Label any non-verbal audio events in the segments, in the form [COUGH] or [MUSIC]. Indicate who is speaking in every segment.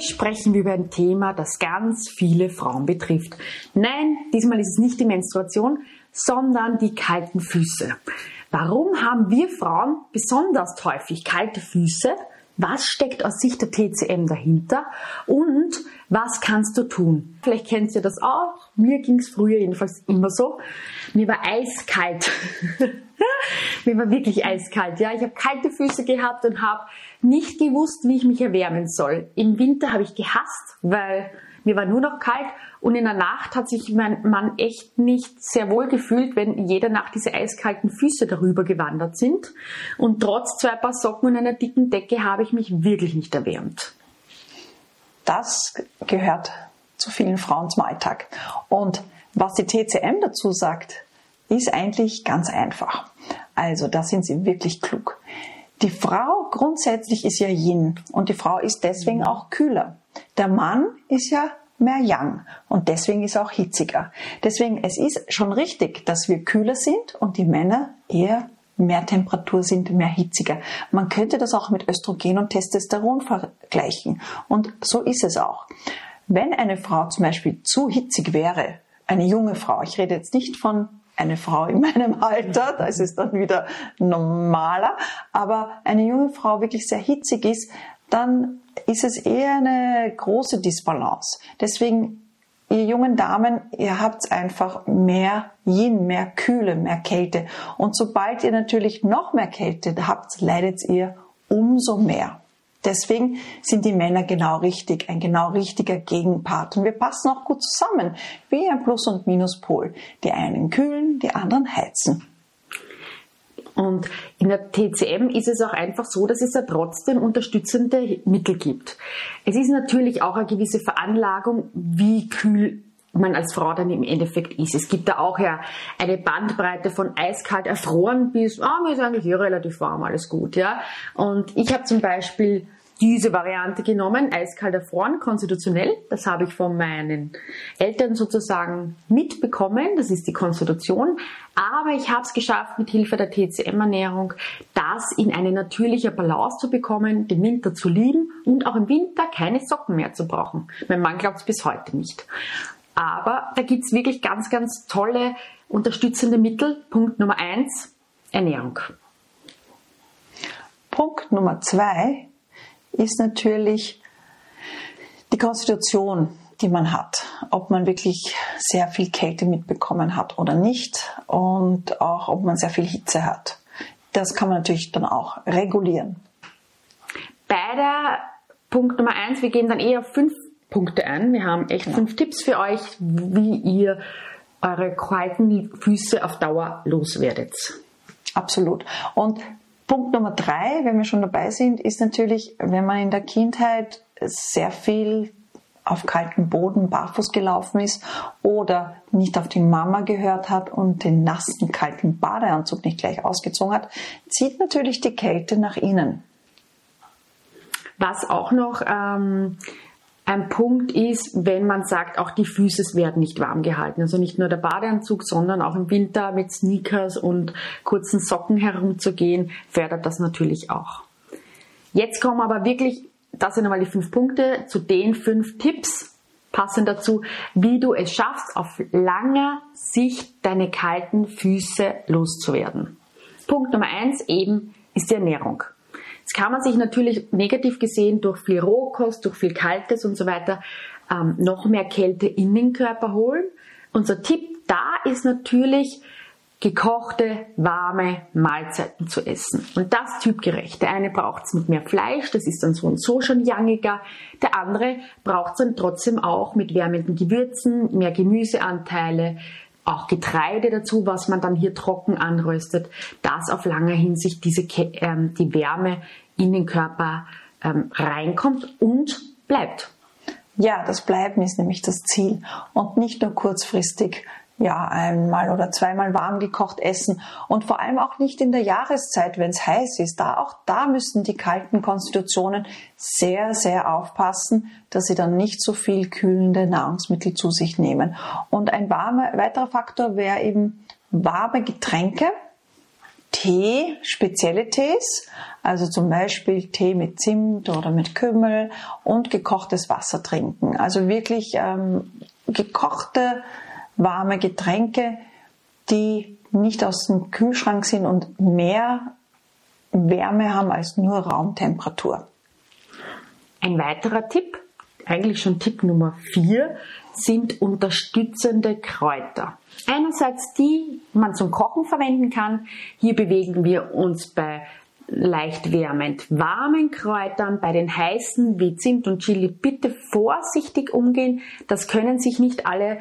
Speaker 1: Sprechen wir über ein Thema, das ganz viele Frauen betrifft. Nein, diesmal ist es nicht die Menstruation, sondern die kalten Füße. Warum haben wir Frauen besonders häufig kalte Füße? Was steckt aus Sicht der TCM dahinter? Und was kannst du tun? Vielleicht kennst du das auch. Mir ging es früher jedenfalls immer so. Mir war eiskalt. [LAUGHS] Mir war wirklich eiskalt. Ja, ich habe kalte Füße gehabt und habe nicht gewusst, wie ich mich erwärmen soll. Im Winter habe ich gehasst, weil mir war nur noch kalt und in der Nacht hat sich mein Mann echt nicht sehr wohl gefühlt, wenn jede Nacht diese eiskalten Füße darüber gewandert sind. Und trotz zwei Paar Socken und einer dicken Decke habe ich mich wirklich nicht erwärmt.
Speaker 2: Das gehört zu vielen Frauen zum Alltag. Und was die TCM dazu sagt, ist eigentlich ganz einfach. Also da sind sie wirklich klug. Die Frau grundsätzlich ist ja Yin und die Frau ist deswegen auch kühler. Der Mann ist ja mehr Yang und deswegen ist er auch hitziger. Deswegen, es ist schon richtig, dass wir kühler sind und die Männer eher mehr Temperatur sind, mehr hitziger. Man könnte das auch mit Östrogen und Testosteron vergleichen und so ist es auch. Wenn eine Frau zum Beispiel zu hitzig wäre, eine junge Frau, ich rede jetzt nicht von eine Frau in [LAUGHS] meinem Alter, da ist es dann wieder normaler, aber eine junge Frau wirklich sehr hitzig ist, dann ist es eher eine große Disbalance. Deswegen, ihr jungen Damen, ihr habt einfach mehr Yin, mehr Kühle, mehr Kälte. Und sobald ihr natürlich noch mehr Kälte habt, leidet ihr umso mehr. Deswegen sind die Männer genau richtig, ein genau richtiger Gegenpart. Und wir passen auch gut zusammen, wie ein Plus- und Minuspol. Die einen kühlen, die anderen heizen.
Speaker 1: Und in der TCM ist es auch einfach so, dass es ja trotzdem unterstützende Mittel gibt. Es ist natürlich auch eine gewisse Veranlagung, wie kühl man als Frau dann im Endeffekt ist. Es gibt da auch ja eine Bandbreite von eiskalt erfroren bis, ah, mir ist eigentlich hier relativ warm, alles gut, ja. Und ich habe zum Beispiel diese Variante genommen, eiskalt erfroren, konstitutionell. Das habe ich von meinen Eltern sozusagen mitbekommen. Das ist die Konstitution. Aber ich habe es geschafft, mit Hilfe der TCM-Ernährung, das in eine natürliche Balance zu bekommen, den Winter zu lieben und auch im Winter keine Socken mehr zu brauchen. Mein Mann glaubt es bis heute nicht. Aber da gibt es wirklich ganz, ganz tolle unterstützende Mittel. Punkt Nummer eins, Ernährung.
Speaker 2: Punkt Nummer zwei ist natürlich die Konstitution, die man hat. Ob man wirklich sehr viel Kälte mitbekommen hat oder nicht und auch ob man sehr viel Hitze hat. Das kann man natürlich dann auch regulieren.
Speaker 1: Bei der Punkt Nummer eins, wir gehen dann eher auf fünf Punkte ein. Wir haben echt fünf Tipps für euch, wie ihr eure kalten Füße auf Dauer loswerdet.
Speaker 2: Absolut. Und Punkt Nummer drei, wenn wir schon dabei sind, ist natürlich, wenn man in der Kindheit sehr viel auf kaltem Boden barfuß gelaufen ist oder nicht auf die Mama gehört hat und den nassen kalten Badeanzug nicht gleich ausgezogen hat, zieht natürlich die Kälte nach innen.
Speaker 1: Was auch noch ähm, ein Punkt ist, wenn man sagt, auch die Füße werden nicht warm gehalten. Also nicht nur der Badeanzug, sondern auch im Winter mit Sneakers und kurzen Socken herumzugehen, fördert das natürlich auch. Jetzt kommen aber wirklich, das sind einmal die fünf Punkte, zu den fünf Tipps passend dazu, wie du es schaffst, auf langer Sicht deine kalten Füße loszuwerden. Punkt Nummer eins eben ist die Ernährung. Jetzt kann man sich natürlich negativ gesehen durch viel Rohkost, durch viel Kaltes und so weiter ähm, noch mehr Kälte in den Körper holen. Unser Tipp da ist natürlich, gekochte, warme Mahlzeiten zu essen. Und das typgerecht. Der eine braucht es mit mehr Fleisch, das ist dann so und so schon jangiger. Der andere braucht es dann trotzdem auch mit wärmenden Gewürzen, mehr Gemüseanteile, auch Getreide dazu, was man dann hier trocken anröstet, dass auf lange Hinsicht diese, ähm, die Wärme in den Körper ähm, reinkommt und bleibt.
Speaker 2: Ja, das Bleiben ist nämlich das Ziel und nicht nur kurzfristig ja, einmal oder zweimal warm gekocht essen und vor allem auch nicht in der Jahreszeit, wenn es heiß ist. Da auch da müssen die kalten Konstitutionen sehr, sehr aufpassen, dass sie dann nicht so viel kühlende Nahrungsmittel zu sich nehmen. Und ein warmer, weiterer Faktor wäre eben warme Getränke. Tee, spezielle Tees, also zum Beispiel Tee mit Zimt oder mit Kümmel und gekochtes Wasser trinken. Also wirklich ähm, gekochte warme Getränke, die nicht aus dem Kühlschrank sind und mehr Wärme haben als nur Raumtemperatur.
Speaker 1: Ein weiterer Tipp, eigentlich schon Tipp Nummer 4, sind unterstützende Kräuter. Einerseits die man zum Kochen verwenden kann. Hier bewegen wir uns bei leicht wärmend warmen Kräutern, bei den heißen wie Zimt und Chili bitte vorsichtig umgehen. Das können sich nicht alle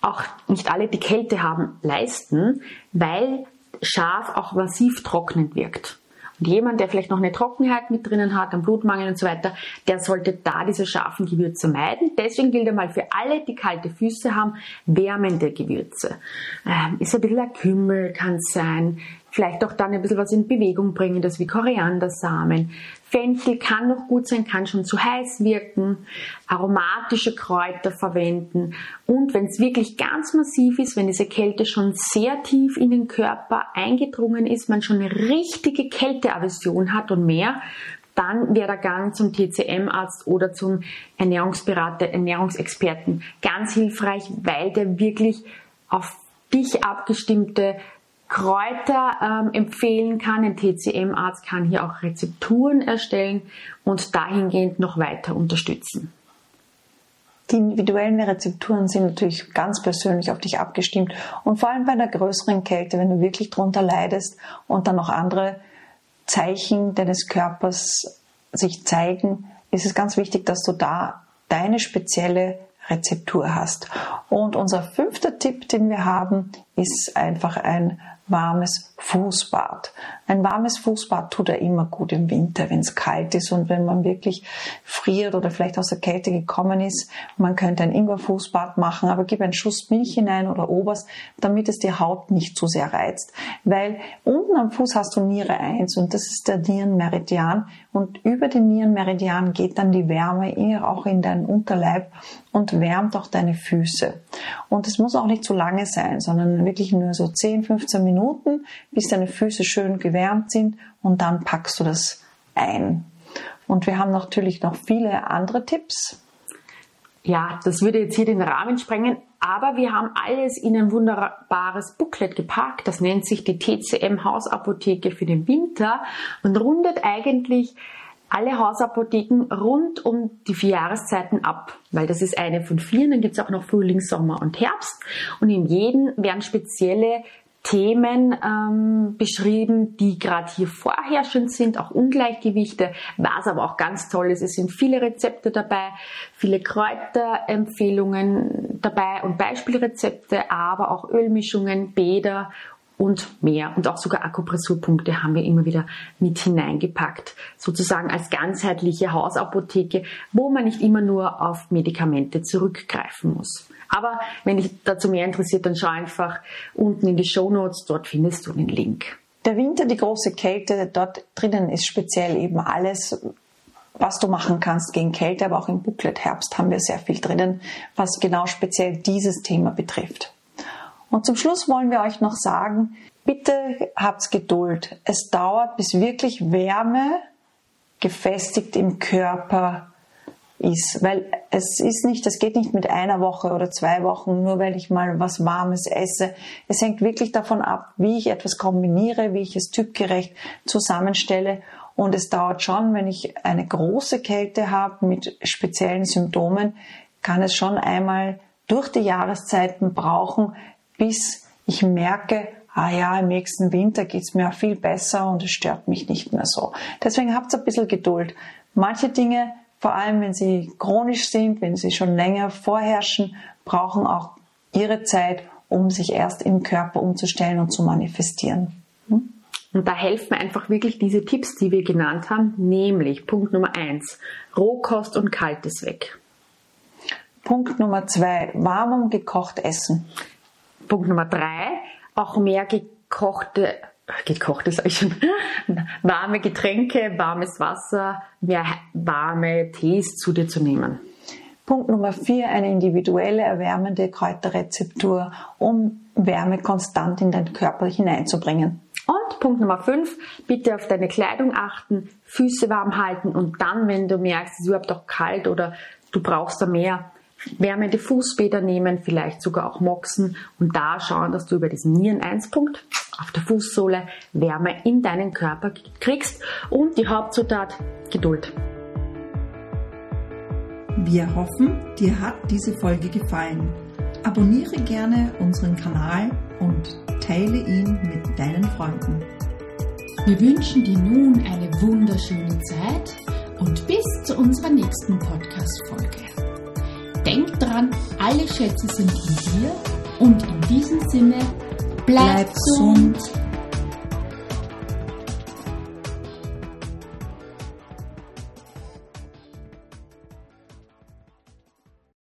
Speaker 1: auch nicht alle die Kälte haben, leisten, weil scharf auch massiv trocknend wirkt. Und jemand, der vielleicht noch eine Trockenheit mit drinnen hat, einen Blutmangel und so weiter, der sollte da diese scharfen Gewürze meiden. Deswegen gilt einmal für alle, die kalte Füße haben, wärmende Gewürze. Ähm, ist ein bisschen ein Kümmel, kann es sein, vielleicht auch dann ein bisschen was in Bewegung bringen, das wie Koriandersamen. Fenchel kann noch gut sein, kann schon zu heiß wirken. Aromatische Kräuter verwenden. Und wenn es wirklich ganz massiv ist, wenn diese Kälte schon sehr tief in den Körper eingedrungen ist, man schon eine richtige Kälteaversion hat und mehr, dann wäre der Gang zum TCM-Arzt oder zum Ernährungsberater, Ernährungsexperten ganz hilfreich, weil der wirklich auf dich abgestimmte Kräuter ähm, empfehlen kann. Ein TCM-Arzt kann hier auch Rezepturen erstellen und dahingehend noch weiter unterstützen.
Speaker 2: Die individuellen Rezepturen sind natürlich ganz persönlich auf dich abgestimmt und vor allem bei einer größeren Kälte, wenn du wirklich drunter leidest und dann noch andere Zeichen deines Körpers sich zeigen, ist es ganz wichtig, dass du da deine spezielle Rezeptur hast. Und unser fünfter Tipp, den wir haben, ist einfach ein warmes Fußbad. Ein warmes Fußbad tut er immer gut im Winter, wenn es kalt ist und wenn man wirklich friert oder vielleicht aus der Kälte gekommen ist. Man könnte ein Ingwerfußbad machen, aber gib einen Schuss Milch hinein oder Oberst, damit es die Haut nicht zu sehr reizt. Weil unten am Fuß hast du Niere 1 und das ist der Nierenmeridian und über den Nierenmeridian geht dann die Wärme auch in deinen Unterleib und wärmt auch deine Füße. Und es muss auch nicht zu lange sein, sondern wirklich nur so 10, 15 Minuten, bis deine Füße schön gewärmt sind und dann packst du das ein. Und wir haben natürlich noch viele andere Tipps.
Speaker 1: Ja, das würde jetzt hier den Rahmen sprengen, aber wir haben alles in ein wunderbares Booklet gepackt. Das nennt sich die TCM Hausapotheke für den Winter und rundet eigentlich alle Hausapotheken rund um die vier Jahreszeiten ab, weil das ist eine von vier. Dann gibt es auch noch Frühling, Sommer und Herbst. Und in jedem werden spezielle Themen ähm, beschrieben, die gerade hier vorherrschend sind, auch Ungleichgewichte. Was aber auch ganz toll ist, es sind viele Rezepte dabei, viele Kräuterempfehlungen dabei und Beispielrezepte, aber auch Ölmischungen, Bäder und mehr. Und auch sogar Akupressurpunkte haben wir immer wieder mit hineingepackt. Sozusagen als ganzheitliche Hausapotheke, wo man nicht immer nur auf Medikamente zurückgreifen muss. Aber wenn dich dazu mehr interessiert, dann schau einfach unten in die Show Notes, dort findest du den Link.
Speaker 2: Der Winter, die große Kälte, dort drinnen ist speziell eben alles, was du machen kannst gegen Kälte, aber auch im Booklet Herbst haben wir sehr viel drinnen, was genau speziell dieses Thema betrifft. Und zum Schluss wollen wir euch noch sagen, bitte habt Geduld. Es dauert, bis wirklich Wärme gefestigt im Körper ist, weil es ist nicht, es geht nicht mit einer Woche oder zwei Wochen, nur weil ich mal was Warmes esse. Es hängt wirklich davon ab, wie ich etwas kombiniere, wie ich es typgerecht zusammenstelle. Und es dauert schon, wenn ich eine große Kälte habe mit speziellen Symptomen, kann es schon einmal durch die Jahreszeiten brauchen, bis ich merke, ah ja, im nächsten Winter geht's mir viel besser und es stört mich nicht mehr so. Deswegen habt ein bisschen Geduld. Manche Dinge, vor allem wenn sie chronisch sind, wenn sie schon länger vorherrschen, brauchen auch ihre Zeit, um sich erst im Körper umzustellen und zu manifestieren. Hm?
Speaker 1: Und da helfen einfach wirklich diese Tipps, die wir genannt haben, nämlich Punkt Nummer eins, Rohkost und Kaltes weg.
Speaker 2: Punkt Nummer zwei, warm und gekocht essen.
Speaker 1: Punkt Nummer drei, auch mehr gekochte, gekochte sag ich schon, [LAUGHS] warme Getränke, warmes Wasser, mehr warme Tees zu dir zu nehmen.
Speaker 2: Punkt Nummer vier, eine individuelle erwärmende Kräuterrezeptur, um Wärme konstant in deinen Körper hineinzubringen.
Speaker 1: Und Punkt Nummer 5, bitte auf deine Kleidung achten, Füße warm halten und dann, wenn du merkst, es ist überhaupt auch kalt oder du brauchst da mehr, wärmende Fußbäder nehmen, vielleicht sogar auch Moxen und da schauen, dass du über diesen Nieren-1-Punkt auf der Fußsohle Wärme in deinen Körper kriegst und die Hauptzutat Geduld.
Speaker 3: Wir hoffen, dir hat diese Folge gefallen. Abonniere gerne unseren Kanal und teile ihn mit deinen Freunden.
Speaker 4: Wir wünschen dir nun eine wunderschöne Zeit und bis zu unserer nächsten Podcast-Folge. Denk dran, alle Schätze sind in dir und in diesem Sinne, bleib, bleib gesund,